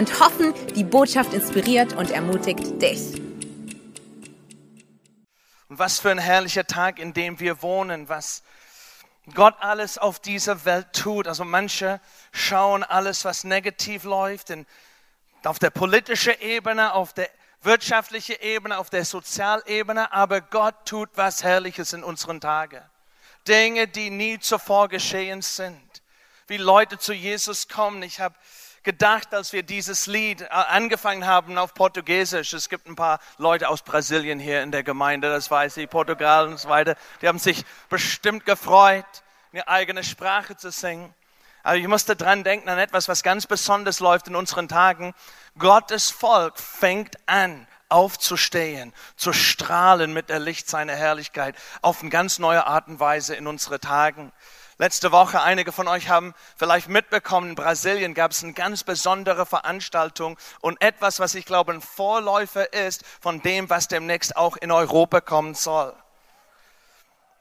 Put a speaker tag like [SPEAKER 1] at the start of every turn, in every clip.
[SPEAKER 1] und hoffen, die Botschaft inspiriert und ermutigt dich.
[SPEAKER 2] Was für ein herrlicher Tag, in dem wir wohnen, was Gott alles auf dieser Welt tut. Also manche schauen alles, was negativ läuft, in, auf der politischen Ebene, auf der wirtschaftlichen Ebene, auf der Sozialebene, aber Gott tut was Herrliches in unseren Tagen. Dinge, die nie zuvor geschehen sind. Wie Leute zu Jesus kommen. Ich habe gedacht, als wir dieses Lied äh, angefangen haben auf Portugiesisch. Es gibt ein paar Leute aus Brasilien hier in der Gemeinde, das weiß ich, Portugal und so weiter. Die haben sich bestimmt gefreut, eine eigene Sprache zu singen. Aber ich musste dran denken an etwas, was ganz besonders läuft in unseren Tagen. Gottes Volk fängt an, aufzustehen, zu strahlen mit der Licht seiner Herrlichkeit auf eine ganz neue Art und Weise in unsere Tagen. Letzte Woche, einige von euch haben vielleicht mitbekommen, in Brasilien gab es eine ganz besondere Veranstaltung und etwas, was ich glaube ein Vorläufer ist von dem, was demnächst auch in Europa kommen soll.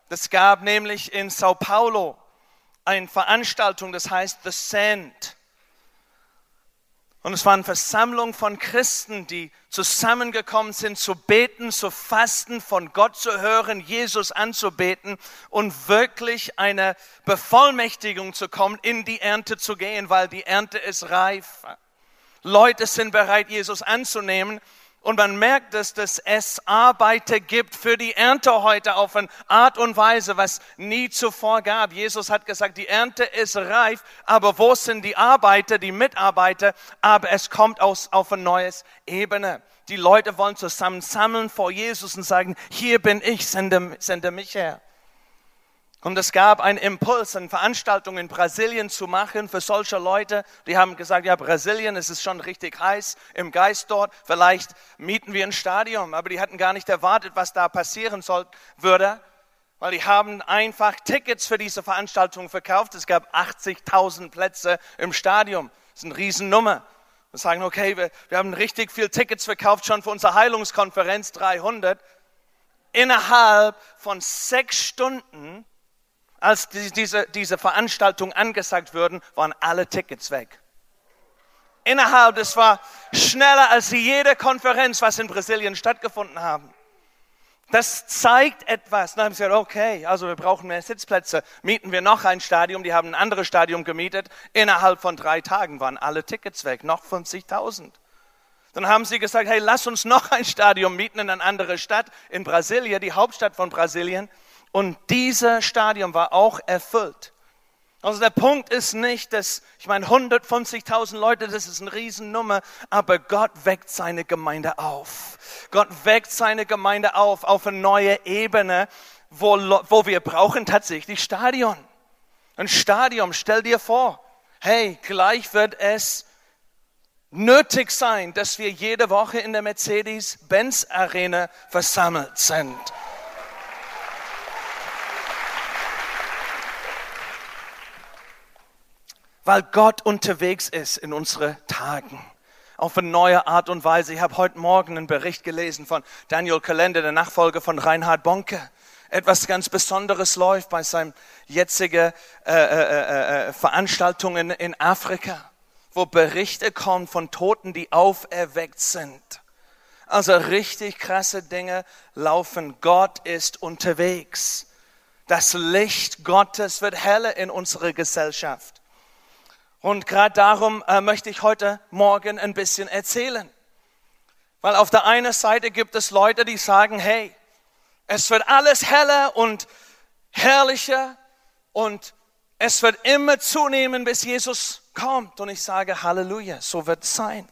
[SPEAKER 2] Es gab nämlich in Sao Paulo eine Veranstaltung, das heißt The Sand. Und es war eine Versammlung von Christen, die zusammengekommen sind, zu beten, zu fasten, von Gott zu hören, Jesus anzubeten und wirklich eine Bevollmächtigung zu kommen, in die Ernte zu gehen, weil die Ernte ist reif. Leute sind bereit, Jesus anzunehmen und man merkt dass es Arbeiter gibt für die Ernte heute auf eine Art und Weise, was nie zuvor gab. Jesus hat gesagt, die Ernte ist reif, aber wo sind die Arbeiter, die Mitarbeiter? Aber es kommt aus, auf eine neue Ebene. Die Leute wollen zusammen sammeln vor Jesus und sagen, hier bin ich, sende, sende mich her. Und es gab einen Impuls, eine Veranstaltung in Brasilien zu machen für solche Leute. Die haben gesagt, ja, Brasilien, es ist schon richtig heiß im Geist dort. Vielleicht mieten wir ein Stadion. Aber die hatten gar nicht erwartet, was da passieren soll, würde. Weil die haben einfach Tickets für diese Veranstaltung verkauft. Es gab 80.000 Plätze im Stadion. Das ist eine Riesennummer. Wir sagen, okay, wir, wir haben richtig viel Tickets verkauft schon für unsere Heilungskonferenz, 300. Innerhalb von sechs Stunden als diese, diese Veranstaltung angesagt wurden, waren alle Tickets weg. Innerhalb, das war schneller als jede Konferenz, was in Brasilien stattgefunden haben. Das zeigt etwas. Dann haben sie gesagt, okay, also wir brauchen mehr Sitzplätze. Mieten wir noch ein Stadion. Die haben ein anderes Stadion gemietet. Innerhalb von drei Tagen waren alle Tickets weg, noch 50.000. Dann haben sie gesagt, hey, lass uns noch ein Stadion mieten in eine andere Stadt, in Brasilien, die Hauptstadt von Brasilien. Und dieser Stadion war auch erfüllt. Also der Punkt ist nicht, dass, ich meine, 150.000 Leute, das ist eine Riesennummer, aber Gott weckt seine Gemeinde auf. Gott weckt seine Gemeinde auf, auf eine neue Ebene, wo, wo wir brauchen tatsächlich Stadion. Ein Stadion, stell dir vor, hey, gleich wird es nötig sein, dass wir jede Woche in der Mercedes-Benz Arena versammelt sind. Weil Gott unterwegs ist in unsere Tagen. Auf eine neue Art und Weise. Ich habe heute Morgen einen Bericht gelesen von Daniel Kalender, der Nachfolger von Reinhard Bonke. Etwas ganz Besonderes läuft bei seinen jetzigen äh, äh, äh, Veranstaltungen in Afrika, wo Berichte kommen von Toten, die auferweckt sind. Also richtig krasse Dinge laufen. Gott ist unterwegs. Das Licht Gottes wird heller in unserer Gesellschaft. Und gerade darum äh, möchte ich heute Morgen ein bisschen erzählen. Weil auf der einen Seite gibt es Leute, die sagen, hey, es wird alles heller und herrlicher und es wird immer zunehmen, bis Jesus kommt. Und ich sage, Halleluja, so wird es sein.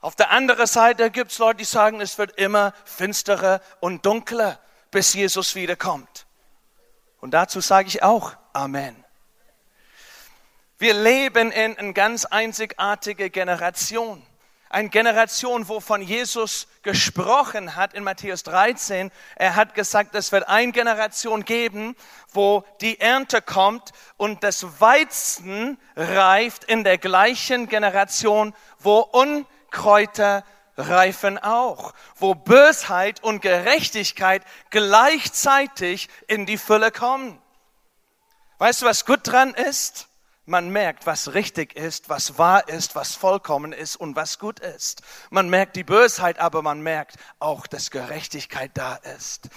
[SPEAKER 2] Auf der anderen Seite gibt es Leute, die sagen, es wird immer finsterer und dunkler, bis Jesus wiederkommt. Und dazu sage ich auch Amen. Wir leben in einer ganz einzigartigen Generation. eine Generation, wovon Jesus gesprochen hat in Matthäus 13. Er hat gesagt, es wird eine Generation geben, wo die Ernte kommt und das Weizen reift in der gleichen Generation, wo Unkräuter reifen auch, wo Bösheit und Gerechtigkeit gleichzeitig in die Fülle kommen. Weißt du, was gut dran ist? Man merkt, was richtig ist, was wahr ist, was vollkommen ist und was gut ist. Man merkt die Bösheit, aber man merkt auch, dass Gerechtigkeit da ist.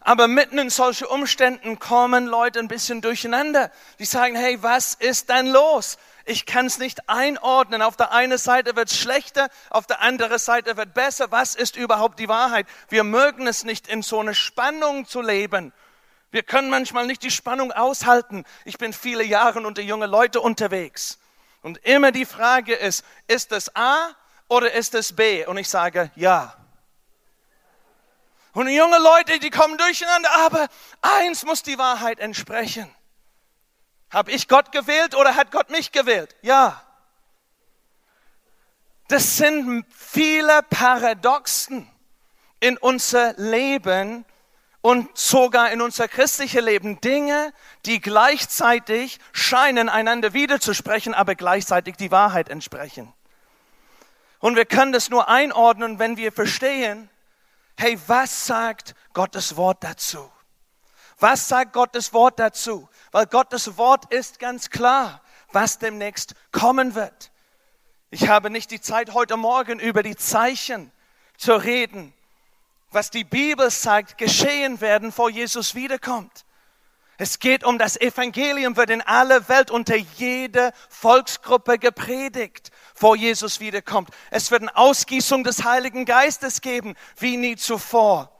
[SPEAKER 2] Aber mitten in solche Umständen kommen Leute ein bisschen durcheinander. Die sagen, hey, was ist denn los? Ich kann es nicht einordnen. Auf der einen Seite wird es schlechter, auf der anderen Seite wird besser. Was ist überhaupt die Wahrheit? Wir mögen es nicht, in so einer Spannung zu leben. Wir können manchmal nicht die Spannung aushalten. Ich bin viele Jahre unter junge Leute unterwegs. Und immer die Frage ist, ist es A oder ist es B? Und ich sage, ja. Und junge Leute, die kommen durcheinander, aber eins muss die Wahrheit entsprechen. Habe ich Gott gewählt oder hat Gott mich gewählt? Ja. Das sind viele Paradoxen in unser Leben, und sogar in unser christliches Leben Dinge, die gleichzeitig scheinen, einander widerzusprechen, aber gleichzeitig die Wahrheit entsprechen. Und wir können das nur einordnen, wenn wir verstehen, hey, was sagt Gottes Wort dazu? Was sagt Gottes Wort dazu? Weil Gottes Wort ist ganz klar, was demnächst kommen wird. Ich habe nicht die Zeit, heute Morgen über die Zeichen zu reden, was die Bibel sagt, geschehen werden, vor Jesus wiederkommt. Es geht um das Evangelium, wird in aller Welt unter jeder Volksgruppe gepredigt, vor Jesus wiederkommt. Es wird eine Ausgießung des Heiligen Geistes geben, wie nie zuvor.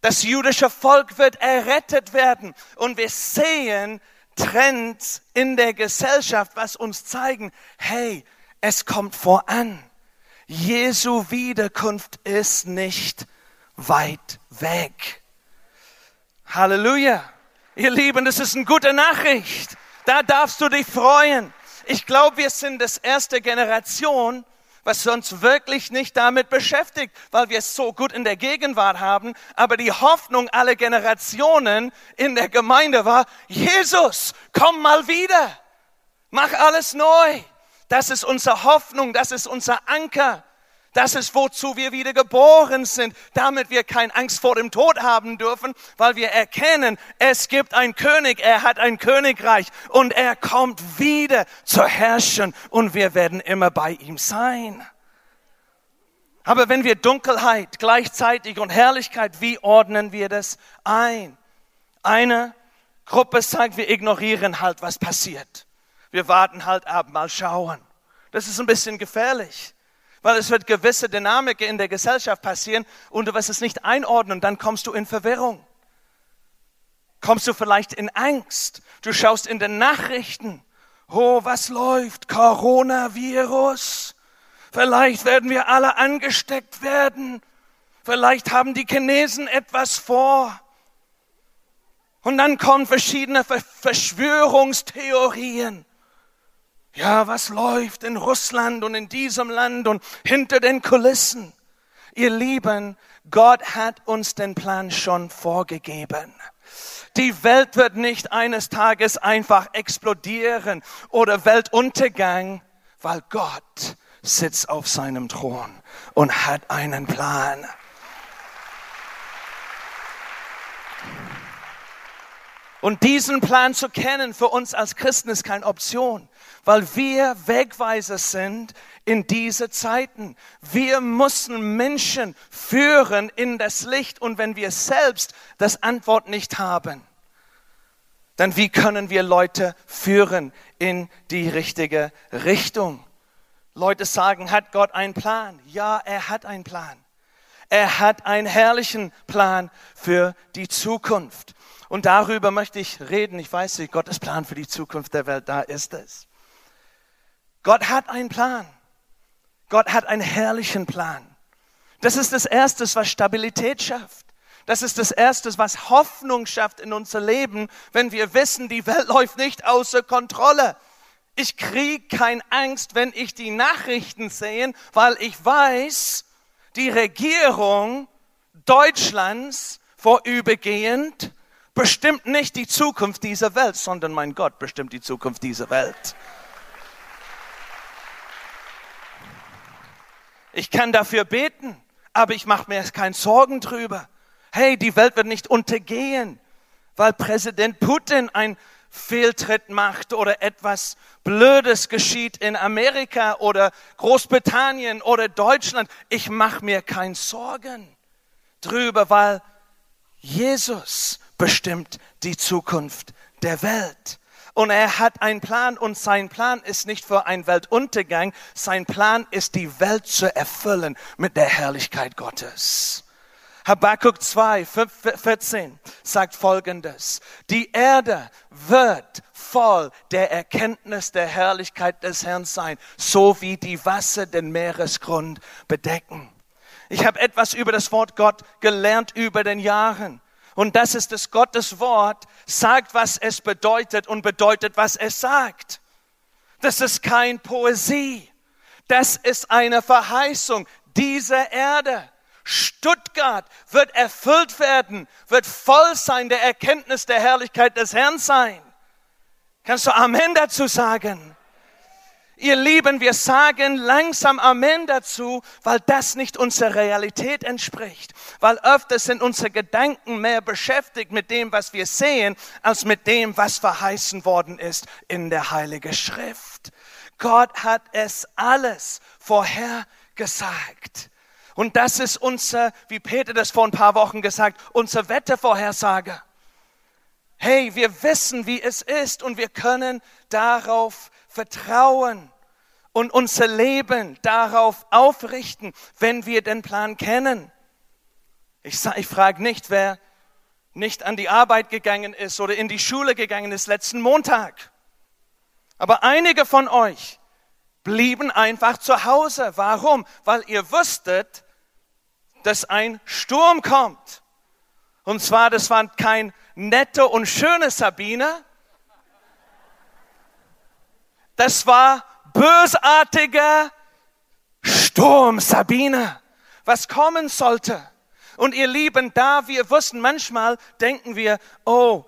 [SPEAKER 2] Das jüdische Volk wird errettet werden. Und wir sehen Trends in der Gesellschaft, was uns zeigen, hey, es kommt voran. Jesu Wiederkunft ist nicht weit weg. Halleluja. Ihr Lieben, das ist eine gute Nachricht. Da darfst du dich freuen. Ich glaube, wir sind das erste Generation, was uns wirklich nicht damit beschäftigt, weil wir es so gut in der Gegenwart haben. Aber die Hoffnung aller Generationen in der Gemeinde war, Jesus, komm mal wieder. Mach alles neu. Das ist unsere Hoffnung, das ist unser Anker. Das ist, wozu wir wieder geboren sind, damit wir keine Angst vor dem Tod haben dürfen, weil wir erkennen, es gibt einen König, er hat ein Königreich und er kommt wieder zu herrschen und wir werden immer bei ihm sein. Aber wenn wir Dunkelheit gleichzeitig und Herrlichkeit, wie ordnen wir das ein? Eine Gruppe sagt, wir ignorieren halt, was passiert. Wir warten halt ab, mal schauen. Das ist ein bisschen gefährlich weil es wird gewisse Dynamik in der Gesellschaft passieren und du wirst es nicht einordnen, dann kommst du in Verwirrung. Kommst du vielleicht in Angst. Du schaust in den Nachrichten. Oh, was läuft? Coronavirus. Vielleicht werden wir alle angesteckt werden. Vielleicht haben die Chinesen etwas vor. Und dann kommen verschiedene Verschwörungstheorien. Ja, was läuft in Russland und in diesem Land und hinter den Kulissen? Ihr Lieben, Gott hat uns den Plan schon vorgegeben. Die Welt wird nicht eines Tages einfach explodieren oder Weltuntergang, weil Gott sitzt auf seinem Thron und hat einen Plan. Und diesen Plan zu kennen für uns als Christen ist keine Option weil wir Wegweiser sind in diese Zeiten. Wir müssen Menschen führen in das Licht und wenn wir selbst das Antwort nicht haben, dann wie können wir Leute führen in die richtige Richtung? Leute sagen, hat Gott einen Plan? Ja, er hat einen Plan. Er hat einen herrlichen Plan für die Zukunft. Und darüber möchte ich reden. Ich weiß nicht, Gottes Plan für die Zukunft der Welt, da ist es. Gott hat einen Plan. Gott hat einen herrlichen Plan. Das ist das Erste, was Stabilität schafft. Das ist das Erste, was Hoffnung schafft in unser Leben, wenn wir wissen, die Welt läuft nicht außer Kontrolle. Ich kriege keine Angst, wenn ich die Nachrichten sehe, weil ich weiß, die Regierung Deutschlands vorübergehend bestimmt nicht die Zukunft dieser Welt, sondern mein Gott bestimmt die Zukunft dieser Welt. Ich kann dafür beten, aber ich mache mir keine Sorgen drüber. Hey, die Welt wird nicht untergehen, weil Präsident Putin ein Fehltritt macht oder etwas Blödes geschieht in Amerika oder Großbritannien oder Deutschland. Ich mache mir keine Sorgen drüber, weil Jesus bestimmt die Zukunft der Welt. Und er hat einen Plan und sein Plan ist nicht für einen Weltuntergang, sein Plan ist die Welt zu erfüllen mit der Herrlichkeit Gottes. Habakkuk 2, 14 sagt folgendes. Die Erde wird voll der Erkenntnis der Herrlichkeit des Herrn sein, so wie die Wasser den Meeresgrund bedecken. Ich habe etwas über das Wort Gott gelernt über den Jahren. Und das ist das Gottes Wort, sagt, was es bedeutet und bedeutet, was es sagt. Das ist kein Poesie. Das ist eine Verheißung dieser Erde. Stuttgart wird erfüllt werden, wird voll sein der Erkenntnis der Herrlichkeit des Herrn sein. Kannst du Amen dazu sagen? Ihr Lieben, wir sagen langsam Amen dazu, weil das nicht unserer Realität entspricht. Weil öfters sind unsere Gedanken mehr beschäftigt mit dem, was wir sehen, als mit dem, was verheißen worden ist in der Heilige Schrift. Gott hat es alles vorhergesagt. Und das ist unser, wie Peter das vor ein paar Wochen gesagt, unser Wettervorhersage. Hey, wir wissen, wie es ist und wir können darauf vertrauen und unser Leben darauf aufrichten, wenn wir den Plan kennen. Ich, ich frage nicht, wer nicht an die Arbeit gegangen ist oder in die Schule gegangen ist letzten Montag. Aber einige von euch blieben einfach zu Hause. Warum? Weil ihr wusstet, dass ein Sturm kommt. Und zwar, das war kein nette und schöne Sabine. Das war bösartiger Sturm Sabine, was kommen sollte. Und ihr Lieben, da wir wussten, manchmal denken wir, oh,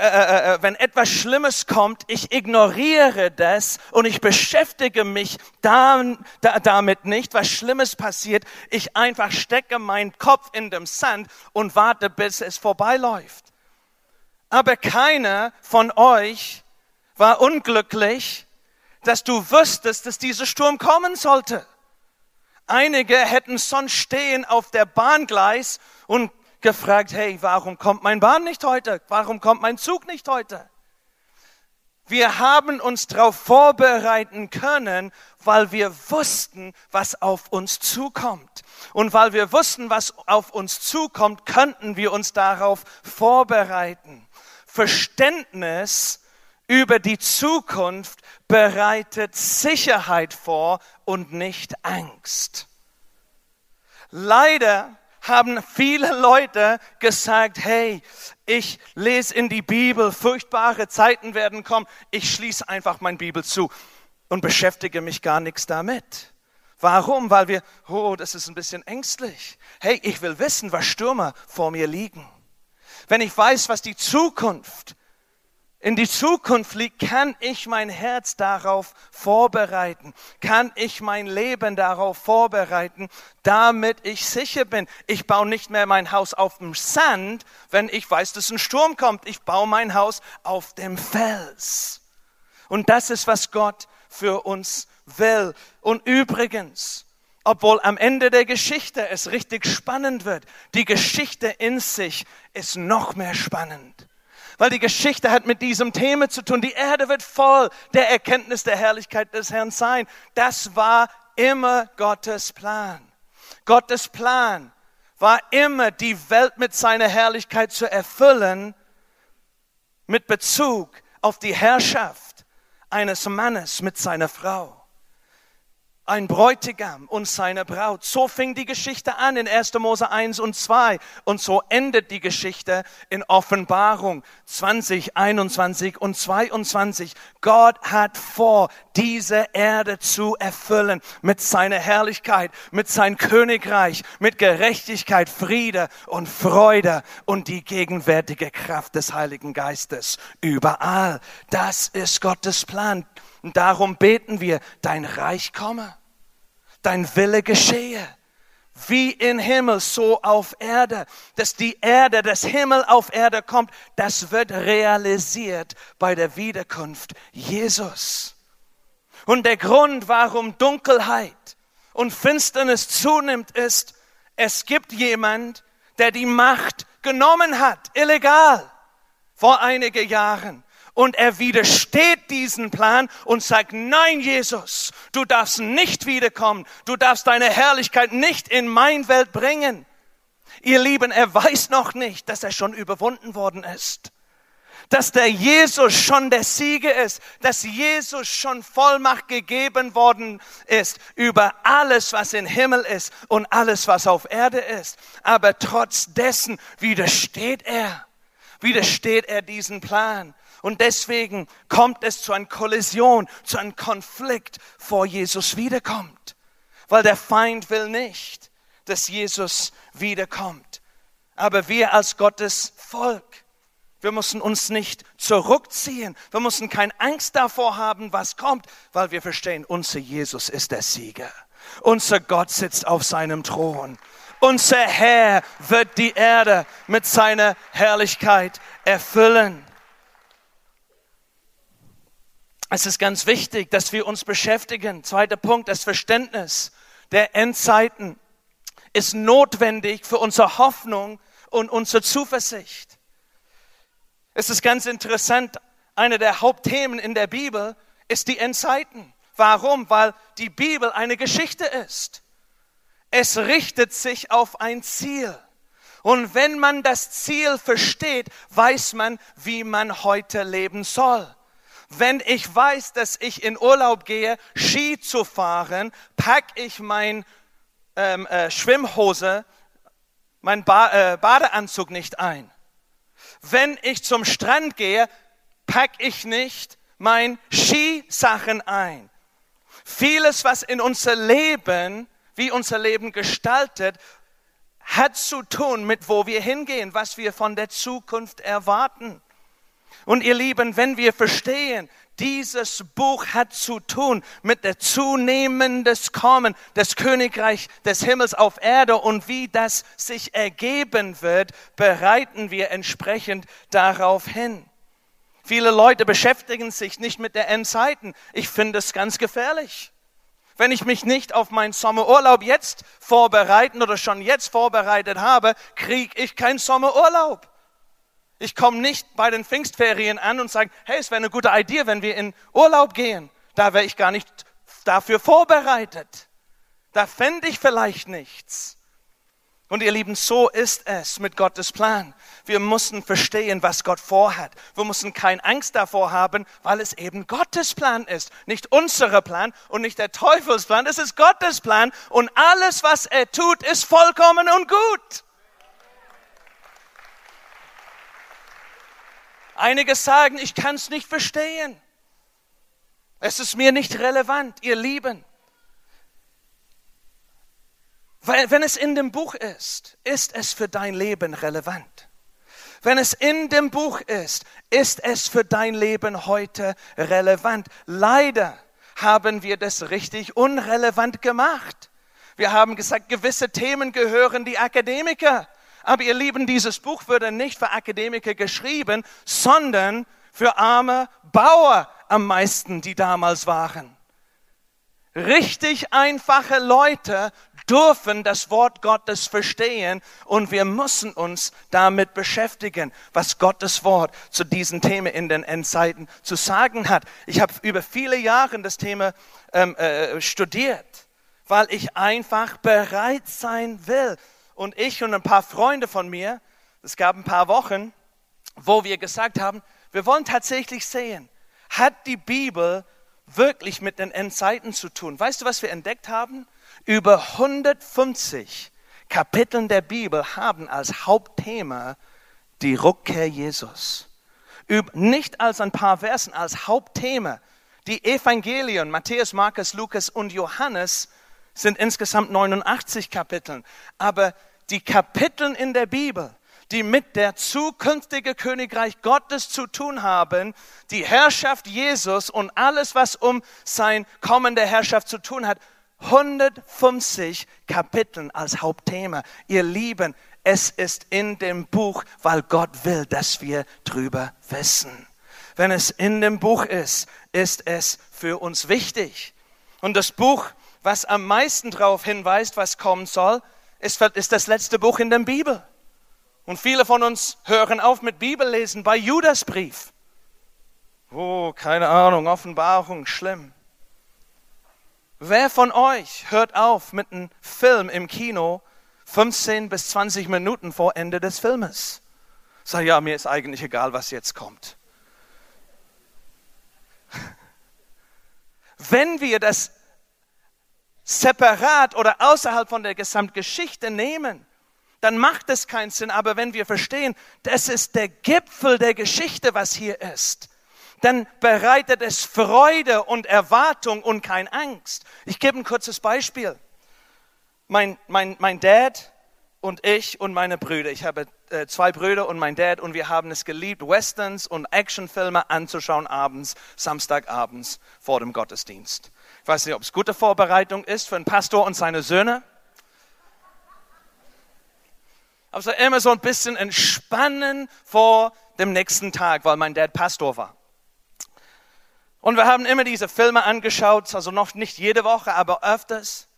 [SPEAKER 2] äh, äh, äh, wenn etwas Schlimmes kommt, ich ignoriere das und ich beschäftige mich da, da, damit nicht, was Schlimmes passiert. Ich einfach stecke meinen Kopf in den Sand und warte, bis es vorbeiläuft. Aber keiner von euch war unglücklich, dass du wüsstest, dass dieser Sturm kommen sollte. Einige hätten sonst stehen auf der Bahngleis und gefragt, hey, warum kommt mein Bahn nicht heute? Warum kommt mein Zug nicht heute? Wir haben uns darauf vorbereiten können, weil wir wussten, was auf uns zukommt. Und weil wir wussten, was auf uns zukommt, könnten wir uns darauf vorbereiten. Verständnis über die Zukunft bereitet Sicherheit vor und nicht Angst. Leider haben viele Leute gesagt, hey, ich lese in die Bibel, furchtbare Zeiten werden kommen, ich schließe einfach mein Bibel zu und beschäftige mich gar nichts damit. Warum? Weil wir, oh, das ist ein bisschen ängstlich. Hey, ich will wissen, was Stürmer vor mir liegen. Wenn ich weiß, was die Zukunft in die Zukunft liegt, kann ich mein Herz darauf vorbereiten, kann ich mein Leben darauf vorbereiten, damit ich sicher bin. Ich baue nicht mehr mein Haus auf dem Sand, wenn ich weiß, dass ein Sturm kommt. Ich baue mein Haus auf dem Fels. Und das ist, was Gott für uns will. Und übrigens, obwohl am Ende der Geschichte es richtig spannend wird, die Geschichte in sich ist noch mehr spannend weil die Geschichte hat mit diesem Thema zu tun. Die Erde wird voll der Erkenntnis der Herrlichkeit des Herrn sein. Das war immer Gottes Plan. Gottes Plan war immer, die Welt mit seiner Herrlichkeit zu erfüllen, mit Bezug auf die Herrschaft eines Mannes mit seiner Frau. Ein Bräutigam und seine Braut. So fing die Geschichte an in 1. Mose 1 und 2 und so endet die Geschichte in Offenbarung 20, 21 und 22. Gott hat vor, diese Erde zu erfüllen mit seiner Herrlichkeit, mit sein Königreich, mit Gerechtigkeit, Friede und Freude und die gegenwärtige Kraft des Heiligen Geistes überall. Das ist Gottes Plan. Darum beten wir, dein Reich komme, dein Wille geschehe, wie im Himmel, so auf Erde. Dass die Erde, das Himmel auf Erde kommt, das wird realisiert bei der Wiederkunft Jesus. Und der Grund, warum Dunkelheit und Finsternis zunimmt, ist, es gibt jemand, der die Macht genommen hat, illegal, vor einigen Jahren und er widersteht diesen Plan und sagt, nein, Jesus, du darfst nicht wiederkommen, du darfst deine Herrlichkeit nicht in mein Welt bringen. Ihr Lieben, er weiß noch nicht, dass er schon überwunden worden ist. Dass der Jesus schon der Sieger ist, dass Jesus schon Vollmacht gegeben worden ist über alles, was im Himmel ist und alles, was auf Erde ist. Aber trotz dessen widersteht er, widersteht er diesen Plan. Und deswegen kommt es zu einer Kollision, zu einem Konflikt, vor Jesus wiederkommt. Weil der Feind will nicht, dass Jesus wiederkommt. Aber wir als Gottes Volk, wir müssen uns nicht zurückziehen. Wir müssen keine Angst davor haben, was kommt, weil wir verstehen, unser Jesus ist der Sieger. Unser Gott sitzt auf seinem Thron. Unser Herr wird die Erde mit seiner Herrlichkeit erfüllen. Es ist ganz wichtig, dass wir uns beschäftigen. Zweiter Punkt, das Verständnis der Endzeiten ist notwendig für unsere Hoffnung und unsere Zuversicht. Es ist ganz interessant, eine der Hauptthemen in der Bibel ist die Endzeiten. Warum? Weil die Bibel eine Geschichte ist. Es richtet sich auf ein Ziel. Und wenn man das Ziel versteht, weiß man, wie man heute leben soll. Wenn ich weiß, dass ich in Urlaub gehe, Ski zu fahren, pack ich mein ähm, äh, Schwimmhose, mein ba äh, Badeanzug nicht ein. Wenn ich zum Strand gehe, pack ich nicht mein Skisachen ein. Vieles, was in unser Leben, wie unser Leben gestaltet, hat zu tun mit, wo wir hingehen, was wir von der Zukunft erwarten. Und ihr Lieben, wenn wir verstehen, dieses Buch hat zu tun mit der zunehmendes Kommen des Königreich des Himmels auf Erde und wie das sich ergeben wird, bereiten wir entsprechend darauf hin. Viele Leute beschäftigen sich nicht mit der Endzeiten. Ich finde es ganz gefährlich. Wenn ich mich nicht auf meinen Sommerurlaub jetzt vorbereiten oder schon jetzt vorbereitet habe, kriege ich keinen Sommerurlaub. Ich komme nicht bei den Pfingstferien an und sage, hey, es wäre eine gute Idee, wenn wir in Urlaub gehen. Da wäre ich gar nicht dafür vorbereitet. Da fände ich vielleicht nichts. Und ihr Lieben, so ist es mit Gottes Plan. Wir müssen verstehen, was Gott vorhat. Wir müssen keine Angst davor haben, weil es eben Gottes Plan ist. Nicht unser Plan und nicht der Teufelsplan. Es ist Gottes Plan und alles, was er tut, ist vollkommen und gut. Einige sagen, ich kann es nicht verstehen. Es ist mir nicht relevant, ihr Lieben. Weil, wenn es in dem Buch ist, ist es für dein Leben relevant. Wenn es in dem Buch ist, ist es für dein Leben heute relevant. Leider haben wir das richtig unrelevant gemacht. Wir haben gesagt, gewisse Themen gehören die Akademiker. Aber ihr Lieben, dieses Buch wurde nicht für Akademiker geschrieben, sondern für arme Bauer am meisten, die damals waren. Richtig einfache Leute dürfen das Wort Gottes verstehen und wir müssen uns damit beschäftigen, was Gottes Wort zu diesen Themen in den Endzeiten zu sagen hat. Ich habe über viele Jahre das Thema ähm, äh, studiert, weil ich einfach bereit sein will, und ich und ein paar Freunde von mir, es gab ein paar Wochen, wo wir gesagt haben, wir wollen tatsächlich sehen, hat die Bibel wirklich mit den Endzeiten zu tun. Weißt du, was wir entdeckt haben? Über 150 Kapiteln der Bibel haben als Hauptthema die Rückkehr Jesus. Nicht als ein paar Versen, als Hauptthema. Die Evangelien, Matthäus, Markus, Lukas und Johannes, sind insgesamt 89 Kapiteln. Aber die Kapiteln in der Bibel, die mit der zukünftigen Königreich Gottes zu tun haben, die Herrschaft Jesus und alles, was um sein kommende Herrschaft zu tun hat, 150 Kapiteln als Hauptthema. Ihr Lieben, es ist in dem Buch, weil Gott will, dass wir drüber wissen. Wenn es in dem Buch ist, ist es für uns wichtig. Und das Buch, was am meisten darauf hinweist, was kommen soll, ist, das letzte Buch in der Bibel. Und viele von uns hören auf mit Bibellesen bei Judasbrief. Oh, keine Ahnung, Offenbarung, schlimm. Wer von euch hört auf mit einem Film im Kino 15 bis 20 Minuten vor Ende des Filmes? Sag ja, mir ist eigentlich egal, was jetzt kommt. Wenn wir das separat oder außerhalb von der Gesamtgeschichte nehmen, dann macht es keinen Sinn. Aber wenn wir verstehen, das ist der Gipfel der Geschichte, was hier ist, dann bereitet es Freude und Erwartung und kein Angst. Ich gebe ein kurzes Beispiel. Mein, mein, mein Dad und ich und meine Brüder, ich habe äh, zwei Brüder und mein Dad und wir haben es geliebt, Westerns und Actionfilme anzuschauen abends, Samstagabends vor dem Gottesdienst. Ich weiß nicht, ob es gute Vorbereitung ist für einen Pastor und seine Söhne. Aber es war immer so ein bisschen entspannen vor dem nächsten Tag, weil mein Dad Pastor war. Und wir haben immer diese Filme angeschaut, also noch nicht jede Woche, aber öfters.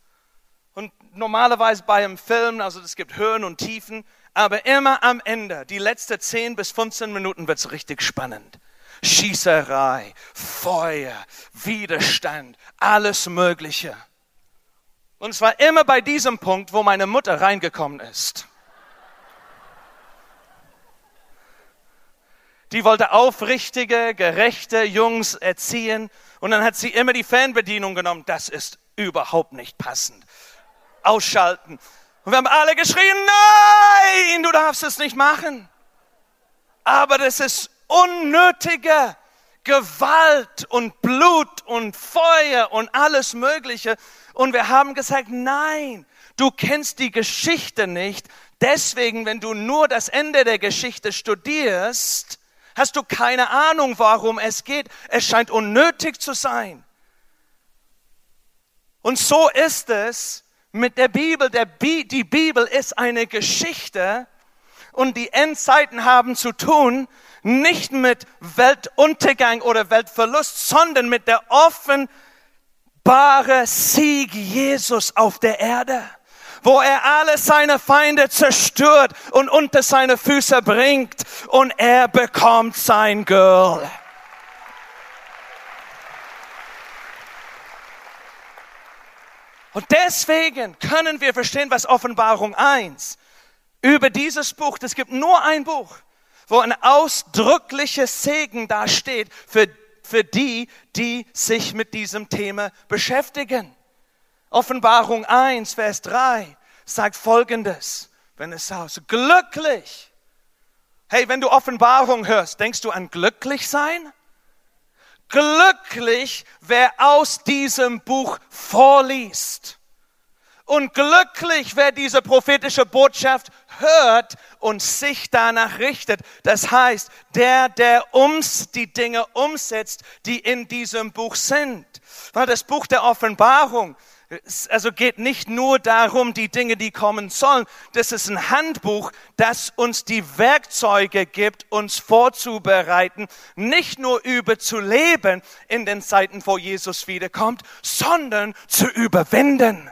[SPEAKER 2] Und normalerweise bei einem Film, also es gibt Höhen und Tiefen, aber immer am Ende, die letzten 10 bis 15 Minuten wird es richtig spannend. Schießerei, Feuer, Widerstand, alles Mögliche. Und es war immer bei diesem Punkt, wo meine Mutter reingekommen ist. Die wollte aufrichtige, gerechte Jungs erziehen. Und dann hat sie immer die Fernbedienung genommen. Das ist überhaupt nicht passend. Ausschalten. Und wir haben alle geschrien, nein, du darfst es nicht machen. Aber das ist unnötige Gewalt und Blut und Feuer und alles Mögliche. Und wir haben gesagt, nein, du kennst die Geschichte nicht. Deswegen, wenn du nur das Ende der Geschichte studierst, hast du keine Ahnung, warum es geht. Es scheint unnötig zu sein. Und so ist es mit der Bibel. Der Bi die Bibel ist eine Geschichte und die Endzeiten haben zu tun nicht mit Weltuntergang oder Weltverlust, sondern mit der offenbare Sieg Jesus auf der Erde, wo er alle seine Feinde zerstört und unter seine Füße bringt und er bekommt sein Girl. Und deswegen können wir verstehen, was Offenbarung 1 über dieses Buch, es gibt nur ein Buch, wo ein ausdrückliches Segen da steht für, für die, die sich mit diesem Thema beschäftigen. Offenbarung 1, Vers 3 sagt folgendes, wenn es aus, glücklich. Hey, wenn du Offenbarung hörst, denkst du an glücklich sein? Glücklich, wer aus diesem Buch vorliest. Und glücklich, wer diese prophetische Botschaft hört und sich danach richtet. Das heißt, der, der ums die Dinge umsetzt, die in diesem Buch sind. Weil das Buch der Offenbarung, also geht nicht nur darum, die Dinge, die kommen sollen. Das ist ein Handbuch, das uns die Werkzeuge gibt, uns vorzubereiten, nicht nur über zu leben in den Zeiten, wo Jesus wiederkommt, sondern zu überwinden.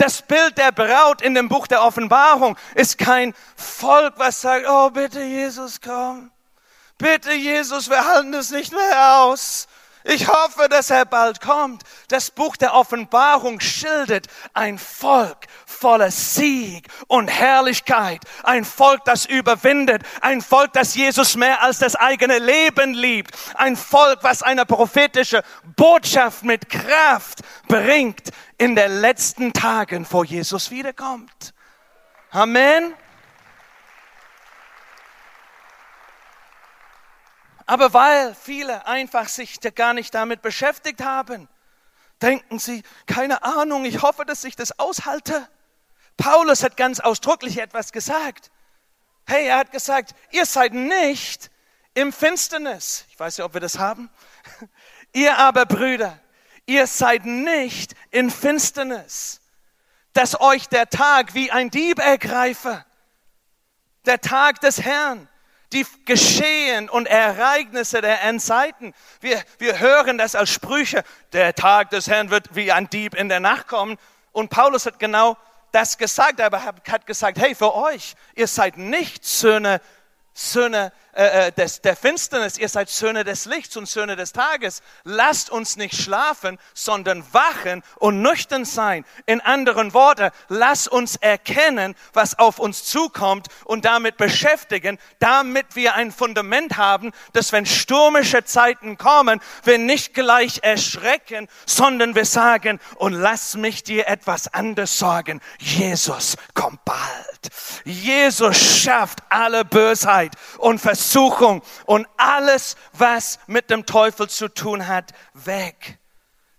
[SPEAKER 2] Das Bild der Braut in dem Buch der Offenbarung ist kein Volk, was sagt, oh bitte Jesus, komm. Bitte Jesus, wir halten es nicht mehr aus. Ich hoffe, dass er bald kommt. Das Buch der Offenbarung schildert ein Volk voller Sieg und Herrlichkeit. Ein Volk, das überwindet. Ein Volk, das Jesus mehr als das eigene Leben liebt. Ein Volk, was eine prophetische Botschaft mit Kraft bringt in den letzten Tagen, vor Jesus wiederkommt. Amen. Aber weil viele einfach sich gar nicht damit beschäftigt haben, denken sie, keine Ahnung, ich hoffe, dass ich das aushalte. Paulus hat ganz ausdrücklich etwas gesagt. Hey, er hat gesagt, ihr seid nicht im Finsternis. Ich weiß nicht, ob wir das haben. Ihr aber, Brüder, ihr seid nicht in Finsternis, dass euch der Tag wie ein Dieb ergreife. Der Tag des Herrn die Geschehen und Ereignisse der Endzeiten. Wir, wir hören das als Sprüche. Der Tag des Herrn wird wie ein Dieb in der Nacht kommen. Und Paulus hat genau das gesagt, aber hat gesagt, hey, für euch, ihr seid nicht Söhne Söhne äh, äh, des, der Finsternis, ihr seid Söhne des Lichts und Söhne des Tages. Lasst uns nicht schlafen, sondern wachen und nüchtern sein. In anderen Worten, lasst uns erkennen, was auf uns zukommt und damit beschäftigen, damit wir ein Fundament haben, dass wenn stürmische Zeiten kommen, wir nicht gleich erschrecken, sondern wir sagen, und lass mich dir etwas anderes sagen. Jesus kommt bald. Jesus schafft alle Bösheit und Versuchung und alles, was mit dem Teufel zu tun hat, weg.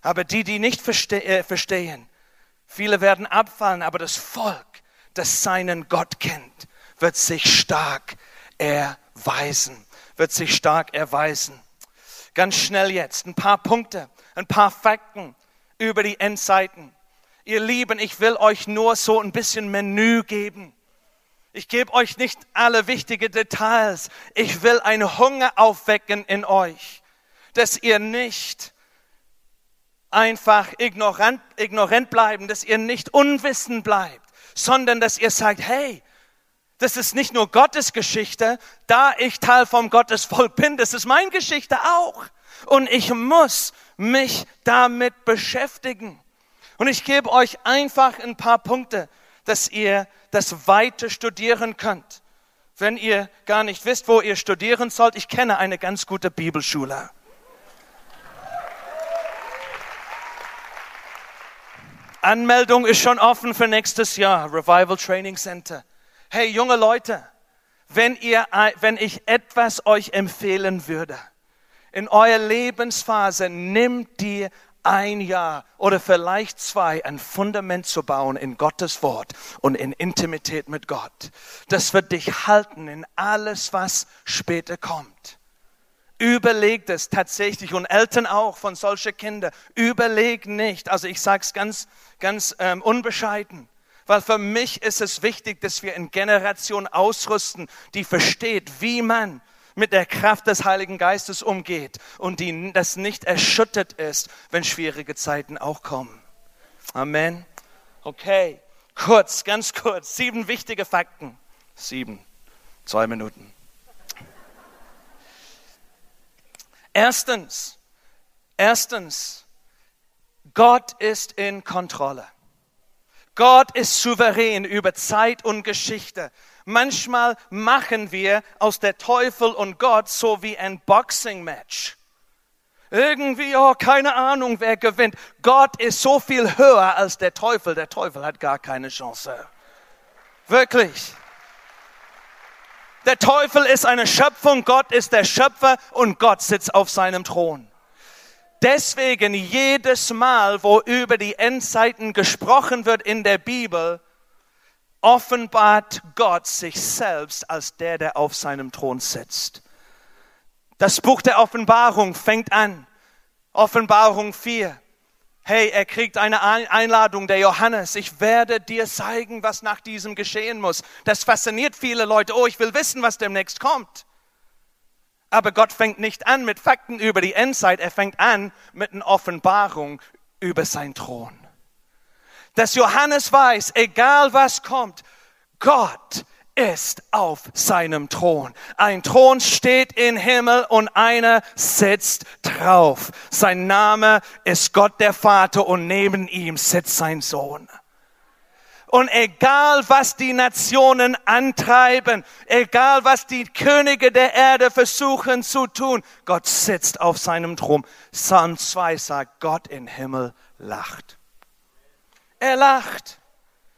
[SPEAKER 2] Aber die, die nicht verste äh, verstehen, viele werden abfallen, aber das Volk, das seinen Gott kennt, wird sich stark erweisen, wird sich stark erweisen. Ganz schnell jetzt ein paar Punkte, ein paar Fakten über die Endzeiten. Ihr Lieben, ich will euch nur so ein bisschen Menü geben. Ich gebe euch nicht alle wichtigen Details. Ich will einen Hunger aufwecken in euch, dass ihr nicht einfach ignorant, ignorant bleiben, dass ihr nicht unwissend bleibt, sondern dass ihr sagt, hey, das ist nicht nur Gottes Geschichte, da ich Teil vom Gottesvolk bin, das ist meine Geschichte auch. Und ich muss mich damit beschäftigen. Und ich gebe euch einfach ein paar Punkte, dass ihr das weiter studieren könnt. Wenn ihr gar nicht wisst, wo ihr studieren sollt, ich kenne eine ganz gute Bibelschule. Anmeldung ist schon offen für nächstes Jahr, Revival Training Center. Hey, junge Leute, wenn, ihr, wenn ich etwas euch empfehlen würde, in eurer Lebensphase, nimmt dir ein Jahr oder vielleicht zwei ein Fundament zu bauen in Gottes Wort und in Intimität mit Gott. Das wird dich halten in alles, was später kommt. Überlegt es tatsächlich und Eltern auch von solchen Kindern. Überleg nicht. Also ich sage es ganz, ganz ähm, unbescheiden. Weil für mich ist es wichtig, dass wir eine Generation ausrüsten, die versteht, wie man mit der Kraft des Heiligen Geistes umgeht und die, das nicht erschüttert ist, wenn schwierige Zeiten auch kommen. Amen. Okay, kurz, ganz kurz, sieben wichtige Fakten. Sieben, zwei Minuten. Erstens, erstens, Gott ist in Kontrolle. Gott ist souverän über Zeit und Geschichte. Manchmal machen wir aus der Teufel und Gott so wie ein Boxing-Match. Irgendwie, oh, keine Ahnung, wer gewinnt. Gott ist so viel höher als der Teufel. Der Teufel hat gar keine Chance. Wirklich. Der Teufel ist eine Schöpfung, Gott ist der Schöpfer und Gott sitzt auf seinem Thron. Deswegen jedes Mal, wo über die Endzeiten gesprochen wird in der Bibel, offenbart Gott sich selbst als der, der auf seinem Thron sitzt. Das Buch der Offenbarung fängt an. Offenbarung 4. Hey, er kriegt eine Einladung, der Johannes. Ich werde dir zeigen, was nach diesem geschehen muss. Das fasziniert viele Leute. Oh, ich will wissen, was demnächst kommt. Aber Gott fängt nicht an mit Fakten über die Endzeit. Er fängt an mit einer Offenbarung über sein Thron dass Johannes weiß, egal was kommt, Gott ist auf seinem Thron. Ein Thron steht im Himmel und einer sitzt drauf. Sein Name ist Gott der Vater und neben ihm sitzt sein Sohn. Und egal was die Nationen antreiben, egal was die Könige der Erde versuchen zu tun, Gott sitzt auf seinem Thron. Psalm 2 sagt, Gott im Himmel lacht. Er lacht.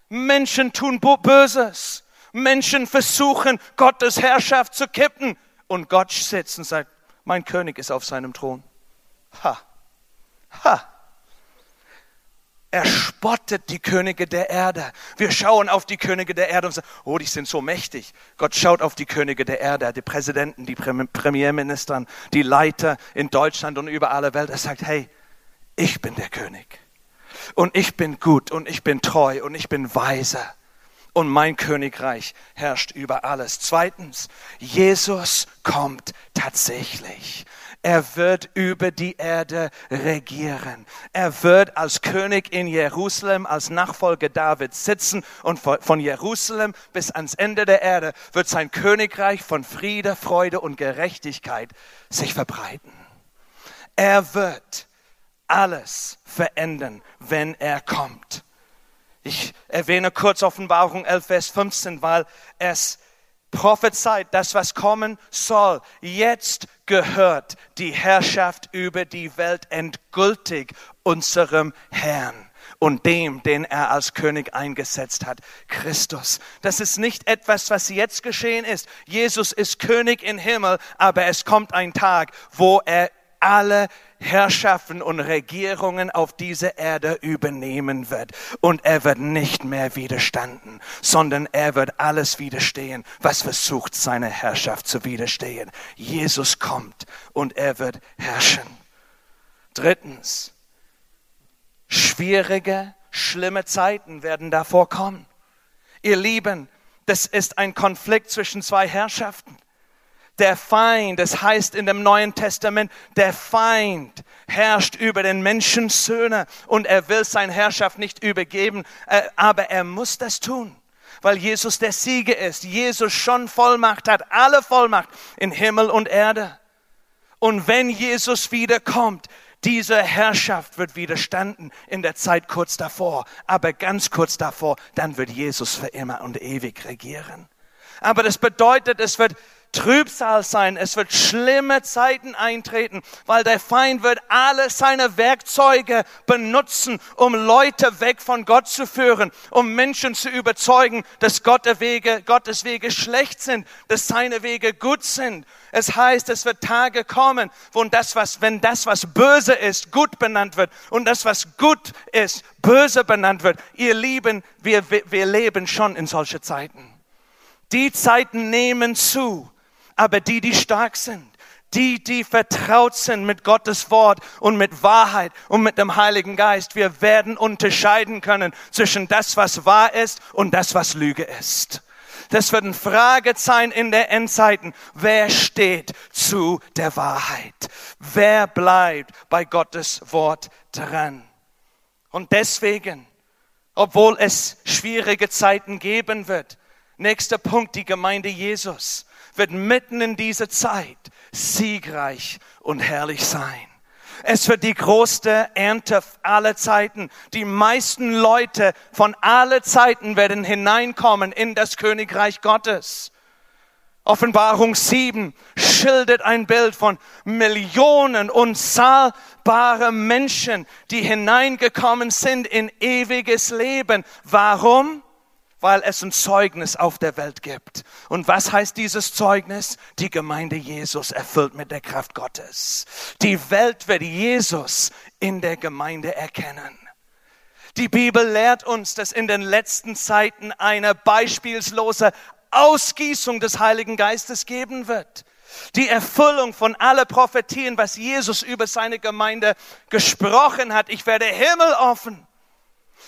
[SPEAKER 2] Menschen tun Böses. Menschen versuchen, Gottes Herrschaft zu kippen. Und Gott sitzt und sagt, mein König ist auf seinem Thron. Ha, ha. Er spottet die Könige der Erde. Wir schauen auf die Könige der Erde und sagen, oh, die sind so mächtig. Gott schaut auf die Könige der Erde, die Präsidenten, die Premierminister, die Leiter in Deutschland und über alle Welt. Er sagt, hey, ich bin der König. Und ich bin gut und ich bin treu und ich bin weise und mein Königreich herrscht über alles. Zweitens, Jesus kommt tatsächlich. Er wird über die Erde regieren. Er wird als König in Jerusalem, als Nachfolger Davids sitzen und von Jerusalem bis ans Ende der Erde wird sein Königreich von Friede, Freude und Gerechtigkeit sich verbreiten. Er wird alles verändern, wenn er kommt. Ich erwähne kurz Offenbarung 11, Vers 15, weil es prophezeit, das was kommen soll. Jetzt gehört die Herrschaft über die Welt endgültig unserem Herrn und dem, den er als König eingesetzt hat, Christus. Das ist nicht etwas, was jetzt geschehen ist. Jesus ist König im Himmel, aber es kommt ein Tag, wo er alle Herrschaften und Regierungen auf dieser Erde übernehmen wird. Und er wird nicht mehr widerstanden, sondern er wird alles widerstehen, was versucht, seine Herrschaft zu widerstehen. Jesus kommt und er wird herrschen. Drittens, schwierige, schlimme Zeiten werden davor kommen. Ihr Lieben, das ist ein Konflikt zwischen zwei Herrschaften. Der Feind, das heißt in dem Neuen Testament, der Feind herrscht über den Menschensöhne und er will seine Herrschaft nicht übergeben, äh, aber er muss das tun, weil Jesus der Sieger ist. Jesus schon Vollmacht hat, alle Vollmacht in Himmel und Erde. Und wenn Jesus wiederkommt, diese Herrschaft wird widerstanden in der Zeit kurz davor, aber ganz kurz davor, dann wird Jesus für immer und ewig regieren. Aber das bedeutet, es wird Trübsal sein, es wird schlimme Zeiten eintreten, weil der Feind wird alle seine Werkzeuge benutzen, um Leute weg von Gott zu führen, um Menschen zu überzeugen, dass Gottes Wege, Gottes Wege schlecht sind, dass seine Wege gut sind. Es heißt, es wird Tage kommen, wo das, was, wenn das, was böse ist, gut benannt wird und das, was gut ist, böse benannt wird. Ihr Lieben, wir, wir leben schon in solche Zeiten. Die Zeiten nehmen zu aber die, die stark sind, die, die vertraut sind mit Gottes Wort und mit Wahrheit und mit dem Heiligen Geist, wir werden unterscheiden können zwischen das, was wahr ist und das, was Lüge ist. Das wird ein Fragezeichen in der Endzeiten. Wer steht zu der Wahrheit? Wer bleibt bei Gottes Wort dran? Und deswegen, obwohl es schwierige Zeiten geben wird, nächster Punkt, die Gemeinde Jesus wird mitten in dieser Zeit siegreich und herrlich sein. Es wird die größte Ernte aller Zeiten. Die meisten Leute von aller Zeiten werden hineinkommen in das Königreich Gottes. Offenbarung 7 schildert ein Bild von Millionen unzahlbare Menschen, die hineingekommen sind in ewiges Leben. Warum? Weil es ein Zeugnis auf der Welt gibt. Und was heißt dieses Zeugnis? Die Gemeinde Jesus erfüllt mit der Kraft Gottes. Die Welt wird Jesus in der Gemeinde erkennen. Die Bibel lehrt uns, dass in den letzten Zeiten eine beispielslose Ausgießung des Heiligen Geistes geben wird. Die Erfüllung von alle Prophetien, was Jesus über seine Gemeinde gesprochen hat. Ich werde Himmel offen.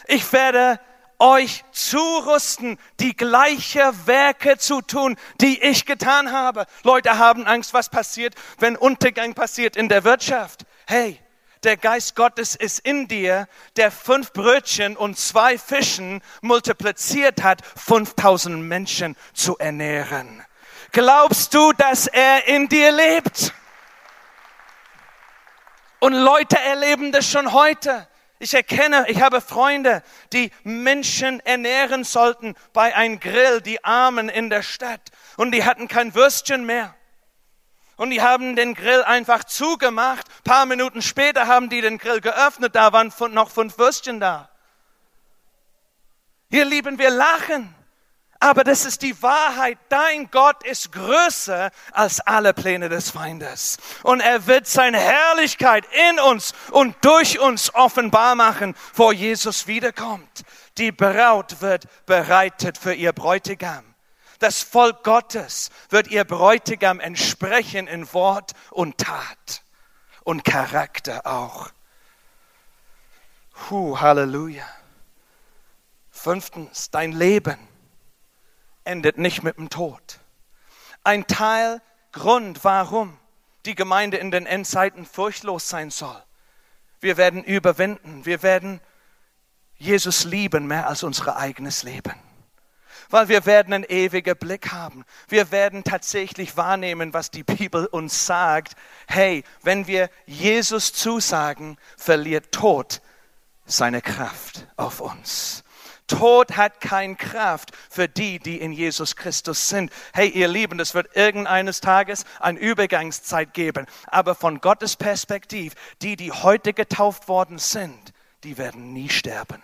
[SPEAKER 2] Ich werde euch zurüsten, die gleiche Werke zu tun, die ich getan habe. Leute haben Angst, was passiert, wenn Untergang passiert in der Wirtschaft. Hey, Der Geist Gottes ist in dir, der fünf Brötchen und zwei Fischen multipliziert hat, 5000 Menschen zu ernähren. Glaubst du, dass er in dir lebt? Und Leute erleben das schon heute. Ich erkenne, ich habe Freunde, die Menschen ernähren sollten bei einem Grill, die Armen in der Stadt. Und die hatten kein Würstchen mehr. Und die haben den Grill einfach zugemacht. Ein paar Minuten später haben die den Grill geöffnet. Da waren noch fünf Würstchen da. Hier lieben wir lachen. Aber das ist die Wahrheit. Dein Gott ist größer als alle Pläne des Feindes. Und er wird seine Herrlichkeit in uns und durch uns offenbar machen, vor Jesus wiederkommt. Die Braut wird bereitet für ihr Bräutigam. Das Volk Gottes wird ihr Bräutigam entsprechen in Wort und Tat und Charakter auch. Huh, Halleluja. Fünftens, dein Leben endet nicht mit dem Tod. Ein Teil Grund, warum die Gemeinde in den Endzeiten furchtlos sein soll. Wir werden überwinden, wir werden Jesus lieben mehr als unser eigenes Leben. Weil wir werden einen ewigen Blick haben. Wir werden tatsächlich wahrnehmen, was die Bibel uns sagt. Hey, wenn wir Jesus zusagen, verliert Tod seine Kraft auf uns. Tod hat keine Kraft für die, die in Jesus Christus sind. Hey, ihr Lieben, es wird irgendeines Tages eine Übergangszeit geben. Aber von Gottes Perspektiv, die, die heute getauft worden sind, die werden nie sterben.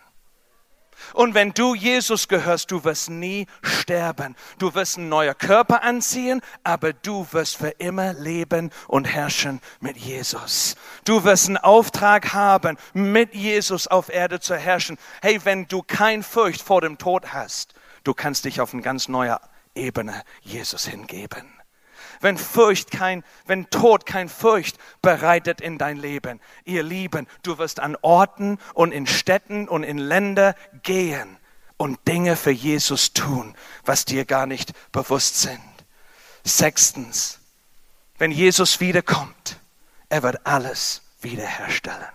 [SPEAKER 2] Und wenn du Jesus gehörst, du wirst nie sterben. Du wirst einen neuen Körper anziehen, aber du wirst für immer leben und herrschen mit Jesus. Du wirst einen Auftrag haben, mit Jesus auf Erde zu herrschen. Hey, wenn du kein Furcht vor dem Tod hast, du kannst dich auf eine ganz neue Ebene Jesus hingeben wenn Furcht kein, wenn Tod kein Furcht bereitet in dein Leben. Ihr Lieben, du wirst an Orten und in Städten und in Länder gehen und Dinge für Jesus tun, was dir gar nicht bewusst sind. Sechstens, wenn Jesus wiederkommt, er wird alles wiederherstellen.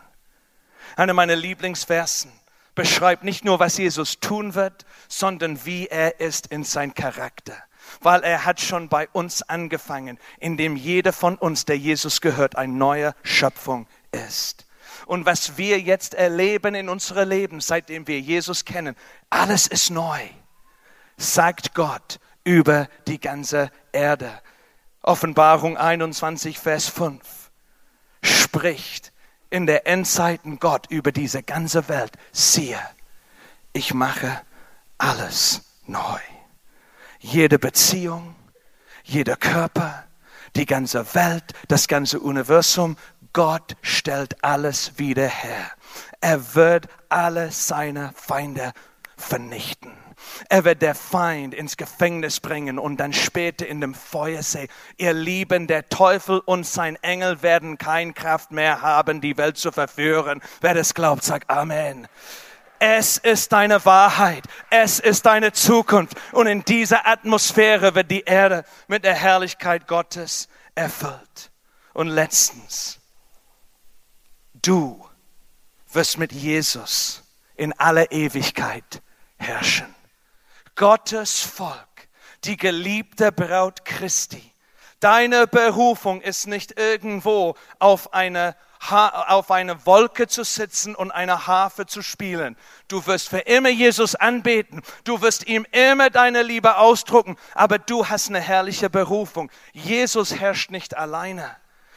[SPEAKER 2] Einer meiner Lieblingsversen beschreibt nicht nur, was Jesus tun wird, sondern wie er ist in sein Charakter weil er hat schon bei uns angefangen, indem jeder von uns, der Jesus gehört, eine neue Schöpfung ist. Und was wir jetzt erleben in unserem Leben, seitdem wir Jesus kennen, alles ist neu, sagt Gott über die ganze Erde. Offenbarung 21, Vers 5 spricht in der Endzeiten Gott über diese ganze Welt. Siehe, ich mache alles neu jede Beziehung, jeder Körper, die ganze Welt, das ganze Universum. Gott stellt alles wieder her. Er wird alle seine Feinde vernichten. Er wird der Feind ins Gefängnis bringen und dann später in dem Feuersee. Ihr Lieben, der Teufel und sein Engel werden keine Kraft mehr haben, die Welt zu verführen. Wer das glaubt, sagt Amen. Es ist deine Wahrheit. Es ist deine Zukunft. Und in dieser Atmosphäre wird die Erde mit der Herrlichkeit Gottes erfüllt. Und letztens, du wirst mit Jesus in aller Ewigkeit herrschen. Gottes Volk, die geliebte Braut Christi. Deine Berufung ist nicht irgendwo auf eine auf eine Wolke zu sitzen und eine Harfe zu spielen. Du wirst für immer Jesus anbeten. Du wirst ihm immer deine Liebe ausdrucken. Aber du hast eine herrliche Berufung. Jesus herrscht nicht alleine.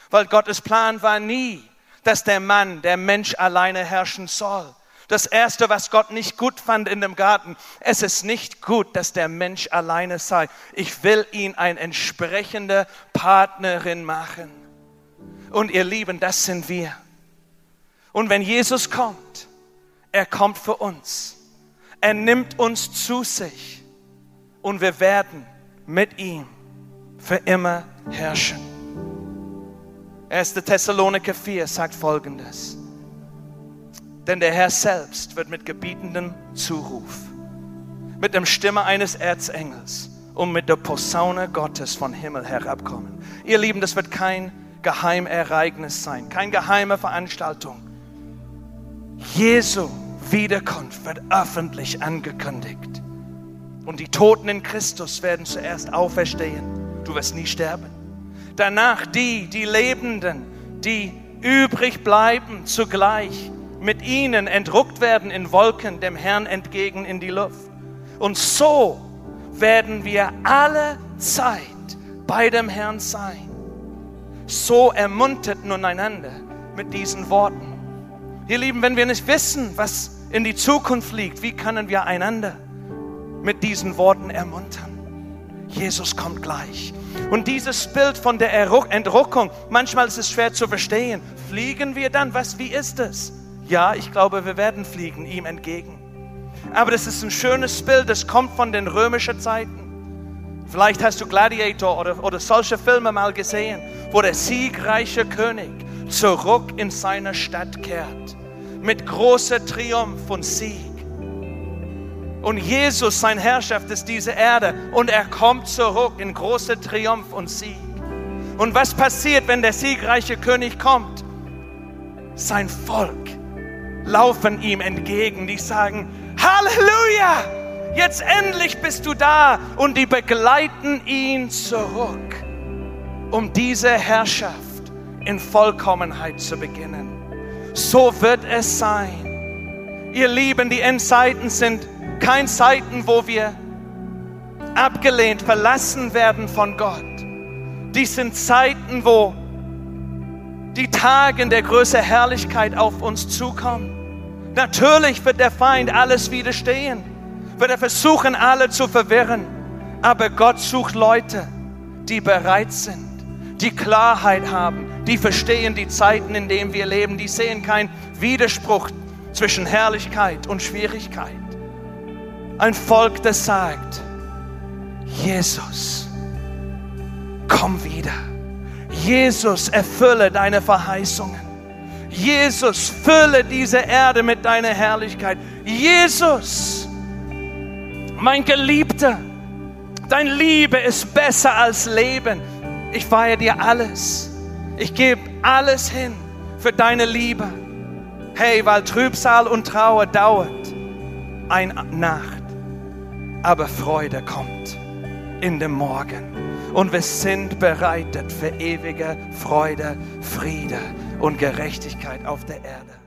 [SPEAKER 2] Weil Gottes Plan war nie, dass der Mann, der Mensch alleine herrschen soll. Das erste, was Gott nicht gut fand in dem Garten, es ist nicht gut, dass der Mensch alleine sei. Ich will ihn ein entsprechende Partnerin machen. Und ihr Lieben, das sind wir. Und wenn Jesus kommt, er kommt für uns. Er nimmt uns zu sich und wir werden mit ihm für immer herrschen. 1. Thessaloniker 4 sagt folgendes. Denn der Herr selbst wird mit gebietendem Zuruf, mit der Stimme eines Erzengels und mit der Posaune Gottes von Himmel herabkommen. Ihr Lieben, das wird kein Geheimereignis sein, keine geheime Veranstaltung. Jesu Wiederkunft wird öffentlich angekündigt. Und die Toten in Christus werden zuerst auferstehen. Du wirst nie sterben. Danach die, die Lebenden, die übrig bleiben, zugleich mit ihnen entruckt werden in Wolken dem Herrn entgegen in die Luft. Und so werden wir alle Zeit bei dem Herrn sein. So ermuntert nun einander mit diesen Worten. Ihr Lieben, wenn wir nicht wissen, was in die Zukunft liegt, wie können wir einander mit diesen Worten ermuntern? Jesus kommt gleich. Und dieses Bild von der Entrückung, manchmal ist es schwer zu verstehen. Fliegen wir dann? Was, wie ist es? Ja, ich glaube, wir werden fliegen ihm entgegen. Aber das ist ein schönes Bild, das kommt von den römischen Zeiten. Vielleicht hast du Gladiator oder, oder solche Filme mal gesehen, wo der siegreiche König zurück in seine Stadt kehrt mit großer Triumph und Sieg. Und Jesus, sein Herrschaft ist diese Erde und er kommt zurück in großer Triumph und Sieg. Und was passiert, wenn der siegreiche König kommt? Sein Volk laufen ihm entgegen, die sagen, Halleluja, jetzt endlich bist du da. Und die begleiten ihn zurück, um diese Herrschaft in Vollkommenheit zu beginnen so wird es sein. Ihr Lieben, die Endzeiten sind kein Zeiten, wo wir abgelehnt, verlassen werden von Gott. Dies sind Zeiten, wo die Tage der Größe Herrlichkeit auf uns zukommen. Natürlich wird der Feind alles widerstehen, wird er versuchen, alle zu verwirren. Aber Gott sucht Leute, die bereit sind, die Klarheit haben, die verstehen die Zeiten, in denen wir leben, die sehen keinen Widerspruch zwischen Herrlichkeit und Schwierigkeit. Ein Volk, das sagt, Jesus, komm wieder. Jesus, erfülle deine Verheißungen. Jesus, fülle diese Erde mit deiner Herrlichkeit. Jesus, mein Geliebter, dein Liebe ist besser als Leben. Ich feiere dir alles. Ich gebe alles hin für deine Liebe. Hey, weil Trübsal und Trauer dauert eine Nacht, aber Freude kommt in dem Morgen. Und wir sind bereitet für ewige Freude, Friede und Gerechtigkeit auf der Erde.